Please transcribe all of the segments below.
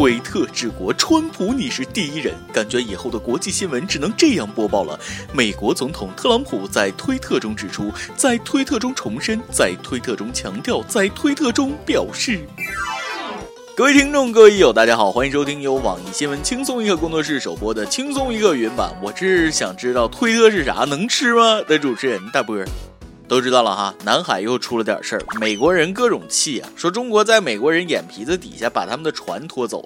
推特治国，川普你是第一人。感觉以后的国际新闻只能这样播报了。美国总统特朗普在推特中指出，在推特中重申，在推特中强调，在推特中表示。各位听众，各位友，大家好，欢迎收听由网易新闻轻松一刻工作室首播的轻松一刻云版。我是想知道推特是啥，能吃吗？的主持人大波。都知道了哈，南海又出了点事儿，美国人各种气啊，说中国在美国人眼皮子底下把他们的船拖走。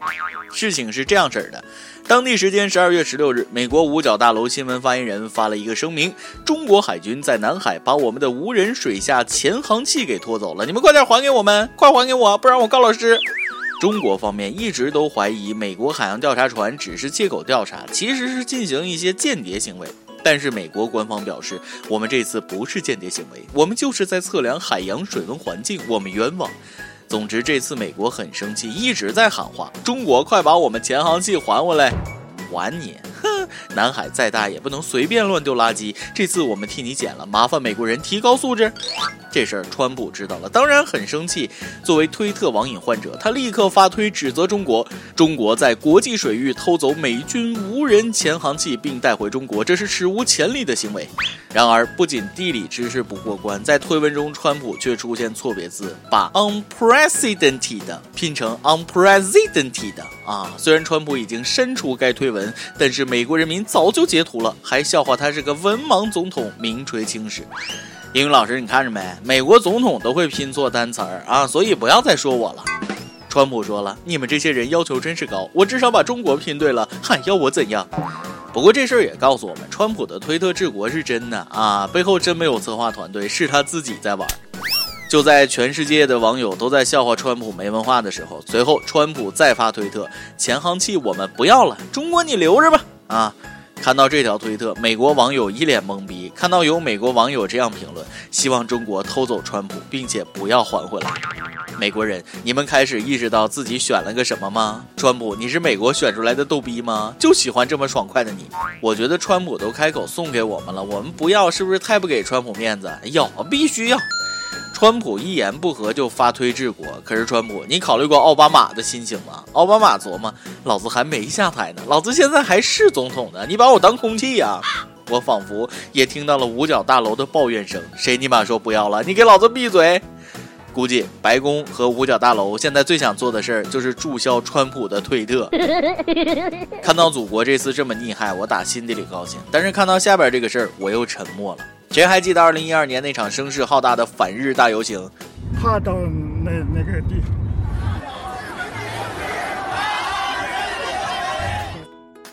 事情是这样式儿的，当地时间十二月十六日，美国五角大楼新闻发言人发了一个声明：中国海军在南海把我们的无人水下潜航器给拖走了，你们快点还给我们，快还给我，不然我告老师。中国方面一直都怀疑美国海洋调查船只是借口调查，其实是进行一些间谍行为。但是美国官方表示，我们这次不是间谍行为，我们就是在测量海洋水温环境，我们冤枉。总之，这次美国很生气，一直在喊话：“中国，快把我们潜航器还回来！”还你！哼，南海再大也不能随便乱丢垃圾。这次我们替你捡了，麻烦美国人提高素质。这事儿川普知道了，当然很生气。作为推特网瘾患者，他立刻发推指责中国：中国在国际水域偷走美军无人潜航器并带回中国，这是史无前例的行为。然而，不仅地理知识不过关，在推文中，川普却出现错别字，把 unprecedented 拼成 unprecedented 啊！虽然川普已经删除该推文，但是美国人民早就截图了，还笑话他是个文盲总统，名垂青史。英语老师，你看着没？美国总统都会拼错单词儿啊，所以不要再说我了。川普说了，你们这些人要求真是高，我至少把中国拼对了，还要我怎样？不过这事儿也告诉我们，川普的推特治国是真的啊，背后真没有策划团队，是他自己在玩。就在全世界的网友都在笑话川普没文化的时候，随后川普再发推特，潜航器我们不要了，中国你留着吧啊。看到这条推特，美国网友一脸懵逼。看到有美国网友这样评论，希望中国偷走川普，并且不要还回来。美国人，你们开始意识到自己选了个什么吗？川普，你是美国选出来的逗逼吗？就喜欢这么爽快的你。我觉得川普都开口送给我们了，我们不要，是不是太不给川普面子？要，必须要。川普一言不合就发推治国，可是川普，你考虑过奥巴马的心情吗？奥巴马琢磨，老子还没下台呢，老子现在还是总统呢，你把我当空气呀？我仿佛也听到了五角大楼的抱怨声，谁尼玛说不要了？你给老子闭嘴！估计白宫和五角大楼现在最想做的事儿就是注销川普的推特。看到祖国这次这么厉害，我打心底里高兴，但是看到下边这个事儿，我又沉默了。谁还记得二零一二年那场声势浩大的反日大游行？怕到那那个地方。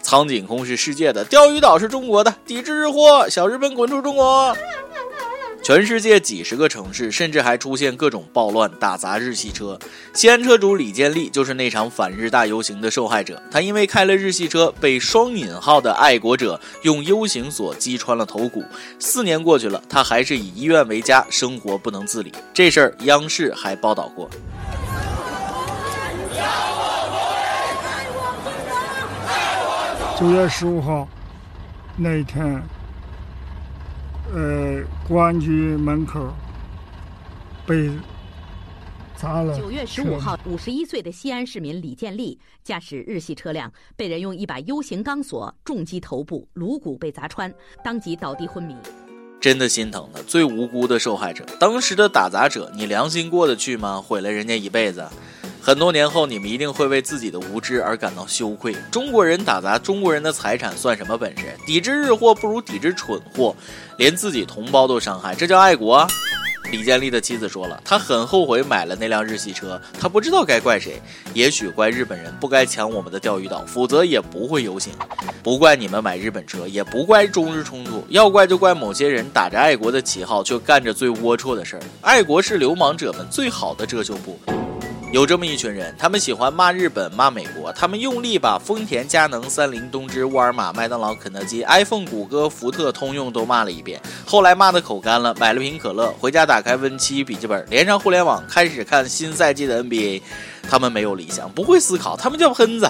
苍井空是世界的，钓鱼岛是中国的，抵制日货，小日本滚出中国。全世界几十个城市，甚至还出现各种暴乱，打砸日系车。西安车主李建立就是那场反日大游行的受害者。他因为开了日系车，被双引号的爱国者用 U 型锁击穿了头骨。四年过去了，他还是以医院为家，生活不能自理。这事儿央视还报道过。九月十五号那一天。呃，公安局门口被砸了。九月十五号，五十一岁的西安市民李建立驾驶日系车辆，被人用一把 U 型钢索重击头部，颅骨被砸穿，当即倒地昏迷。真的心疼他，最无辜的受害者，当时的打砸者，你良心过得去吗？毁了人家一辈子。很多年后，你们一定会为自己的无知而感到羞愧。中国人打砸中国人的财产算什么本事？抵制日货不如抵制蠢货，连自己同胞都伤害，这叫爱国？李建立的妻子说了，他很后悔买了那辆日系车，他不知道该怪谁，也许怪日本人不该抢我们的钓鱼岛，否则也不会游行。不怪你们买日本车，也不怪中日冲突，要怪就怪某些人打着爱国的旗号，却干着最龌龊的事儿。爱国是流氓者们最好的遮羞布。有这么一群人，他们喜欢骂日本、骂美国，他们用力把丰田、佳能、三菱、东芝、沃尔玛、麦当劳、肯德基、iPhone、谷歌、福特、通用都骂了一遍。后来骂的口干了，买了瓶可乐，回家打开 Win7 笔记本，连上互联网，开始看新赛季的 NBA。他们没有理想，不会思考，他们叫喷子。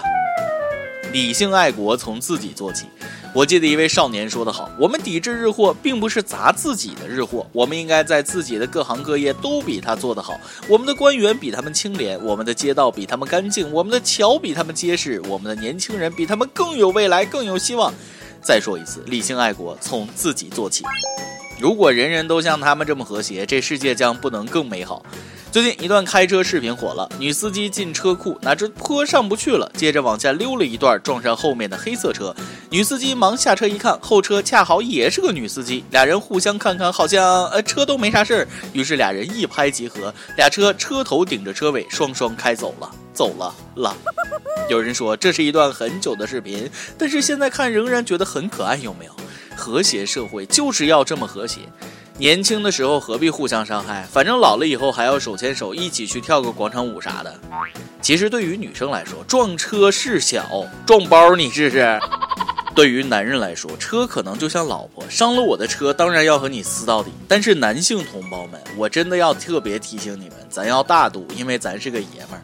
理性爱国从自己做起。我记得一位少年说得好：“我们抵制日货，并不是砸自己的日货，我们应该在自己的各行各业都比他做得好。我们的官员比他们清廉，我们的街道比他们干净，我们的桥比他们结实，我们的年轻人比他们更有未来，更有希望。”再说一次，理性爱国从自己做起。如果人人都像他们这么和谐，这世界将不能更美好。最近一段开车视频火了，女司机进车库，哪知坡上不去了，接着往下溜了一段，撞上后面的黑色车。女司机忙下车一看，后车恰好也是个女司机，俩人互相看看，好像呃车都没啥事儿，于是俩人一拍即合，俩车车头顶着车尾，双双开走了，走了了。有人说这是一段很久的视频，但是现在看仍然觉得很可爱，有没有？和谐社会就是要这么和谐。年轻的时候何必互相伤害？反正老了以后还要手牵手一起去跳个广场舞啥的。其实对于女生来说，撞车事小，撞包你试试。对于男人来说，车可能就像老婆，伤了我的车，当然要和你撕到底。但是男性同胞们，我真的要特别提醒你们，咱要大度，因为咱是个爷们儿。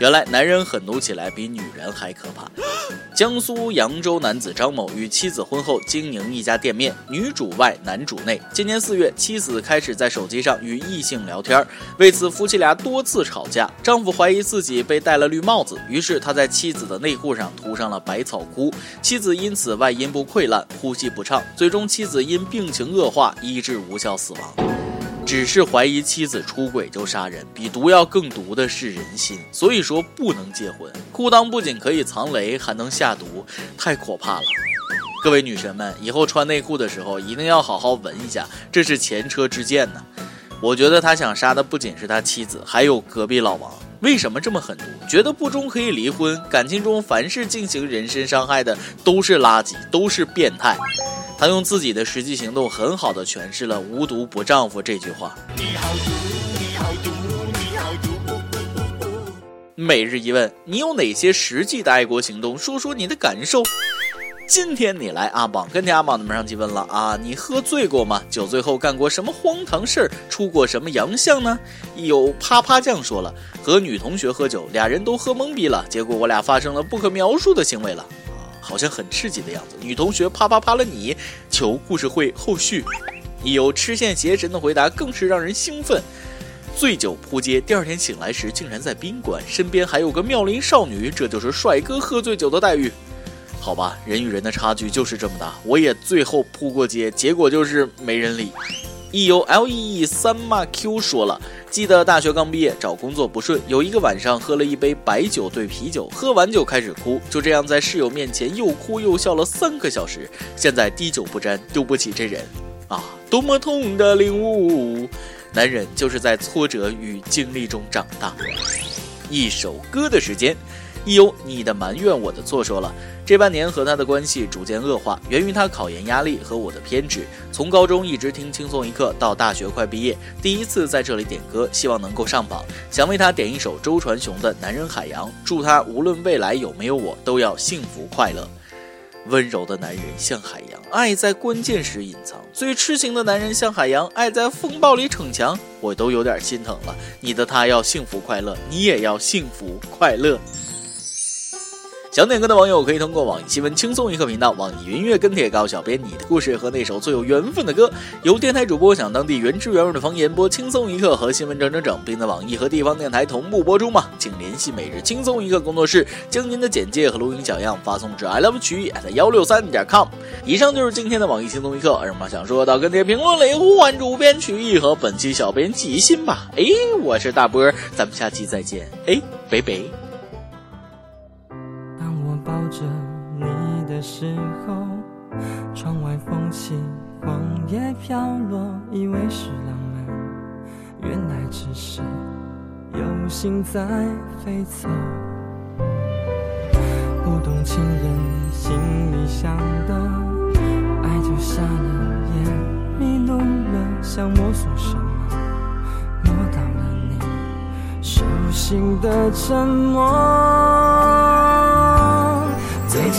原来男人狠毒起来比女人还可怕。江苏扬州男子张某与妻子婚后经营一家店面，女主外男主内。今年四月，妻子开始在手机上与异性聊天，为此夫妻俩多次吵架。丈夫怀疑自己被戴了绿帽子，于是他在妻子的内裤上涂上了百草枯，妻子因此外阴部溃烂，呼吸不畅，最终妻子因病情恶化医治无效死亡。只是怀疑妻子出轨就杀人，比毒药更毒的是人心。所以说不能结婚。裤裆不仅可以藏雷，还能下毒，太可怕了。各位女神们，以后穿内裤的时候一定要好好闻一下，这是前车之鉴呢。我觉得他想杀的不仅是他妻子，还有隔壁老王。为什么这么狠毒？觉得不忠可以离婚？感情中凡是进行人身伤害的都是垃圾，都是变态。他用自己的实际行动，很好的诠释了“无毒不丈夫”这句话。每日一问：你有哪些实际的爱国行动？说说你的感受。今天你来阿榜，跟天阿榜的门上提问了啊！你喝醉过吗？酒醉后干过什么荒唐事儿？出过什么洋相呢？有啪啪酱说了，和女同学喝酒，俩人都喝懵逼了，结果我俩发生了不可描述的行为了。好像很刺激的样子，女同学啪啪啪了你，求故事会后续。有吃线邪神的回答更是让人兴奋。醉酒扑街，第二天醒来时竟然在宾馆，身边还有个妙龄少女，这就是帅哥喝醉酒的待遇。好吧，人与人的差距就是这么大。我也最后扑过街，结果就是没人理。E U L E E 三骂 Q 说了，记得大学刚毕业，找工作不顺，有一个晚上喝了一杯白酒兑啤酒，喝完就开始哭，就这样在室友面前又哭又笑了三个小时。现在滴酒不沾，丢不起这人啊！多么痛的领悟，男人就是在挫折与经历中长大。一首歌的时间。亦有你的埋怨，我的错。说了，这半年和他的关系逐渐恶化，源于他考研压力和我的偏执。从高中一直听轻松一刻，到大学快毕业，第一次在这里点歌，希望能够上榜。想为他点一首周传雄的《男人海洋》，祝他无论未来有没有我，都要幸福快乐。温柔的男人像海洋，爱在关键时隐藏；最痴情的男人像海洋，爱在风暴里逞强。我都有点心疼了。你的他要幸福快乐，你也要幸福快乐。想点歌的网友可以通过网易新闻轻松一刻频道、网易云音乐跟帖告诉小编你的故事和那首最有缘分的歌。由电台主播想当地原汁原味的方言播轻松一刻和新闻整整整，并在网易和地方电台同步播出吗？请联系每日轻松一刻工作室，将您的简介和录音小样发送至 i love 曲艺 at 幺六三点 com。以上就是今天的网易轻松一刻，有什么想说的跟帖评论里呼唤主编曲艺和本期小编记心吧。哎，我是大波，咱们下期再见。哎，拜拜。着你的时候，窗外风起，黄叶飘落，以为是浪漫，原来只是有心在飞走。不懂情人心里想的，爱就瞎了眼，迷路了，想摸索什么，摸到了你手心的沉默。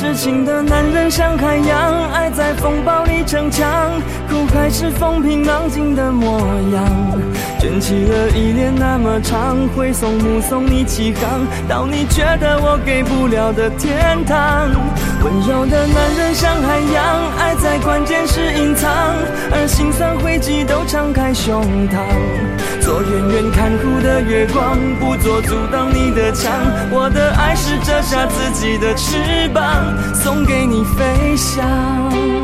痴情的男人像海洋，爱在风暴里逞强，苦海是风平浪静的模样。卷起了依恋那么长，挥送目送你起航，到你觉得我给不了的天堂。温柔的男人像海洋，爱在关键时隐藏，而心酸汇集都敞开胸膛。做远远看哭的月光，不做阻挡你的墙。我的爱是折下自己的翅膀，送给你飞翔。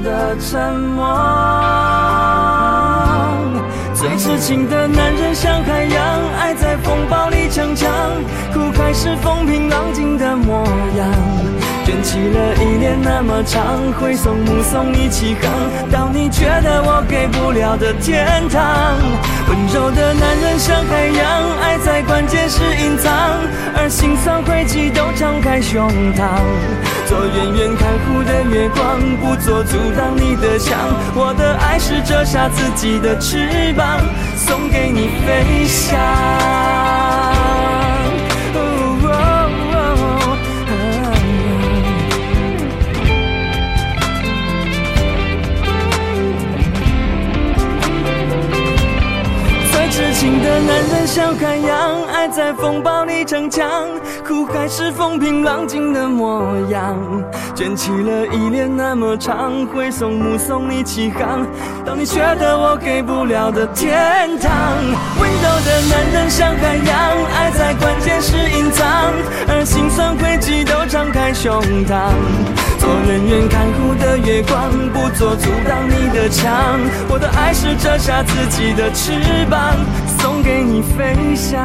的沉默。最痴情的男人像海洋，爱在风暴里逞强，苦海是风平浪静的模样。卷起了依恋那么长，挥送目送你起航，到你觉得我给不了的天堂。温柔的男人像海洋，爱在关键时隐藏，胸膛。做远远看护的月光，不做阻挡你的墙。我的爱是折下自己的翅膀，送给你飞翔。男人像海洋，爱在风暴里逞强，苦海是风平浪静的模样。卷起了依恋那么长，挥送目送你起航，到你觉得我给不了的天堂。温柔的男人像海洋，爱在关键时隐藏，而心酸汇集都敞开胸膛。做远远看护的月光，不做阻挡你的墙。我的爱是折下自己的翅膀，送给给你飞翔。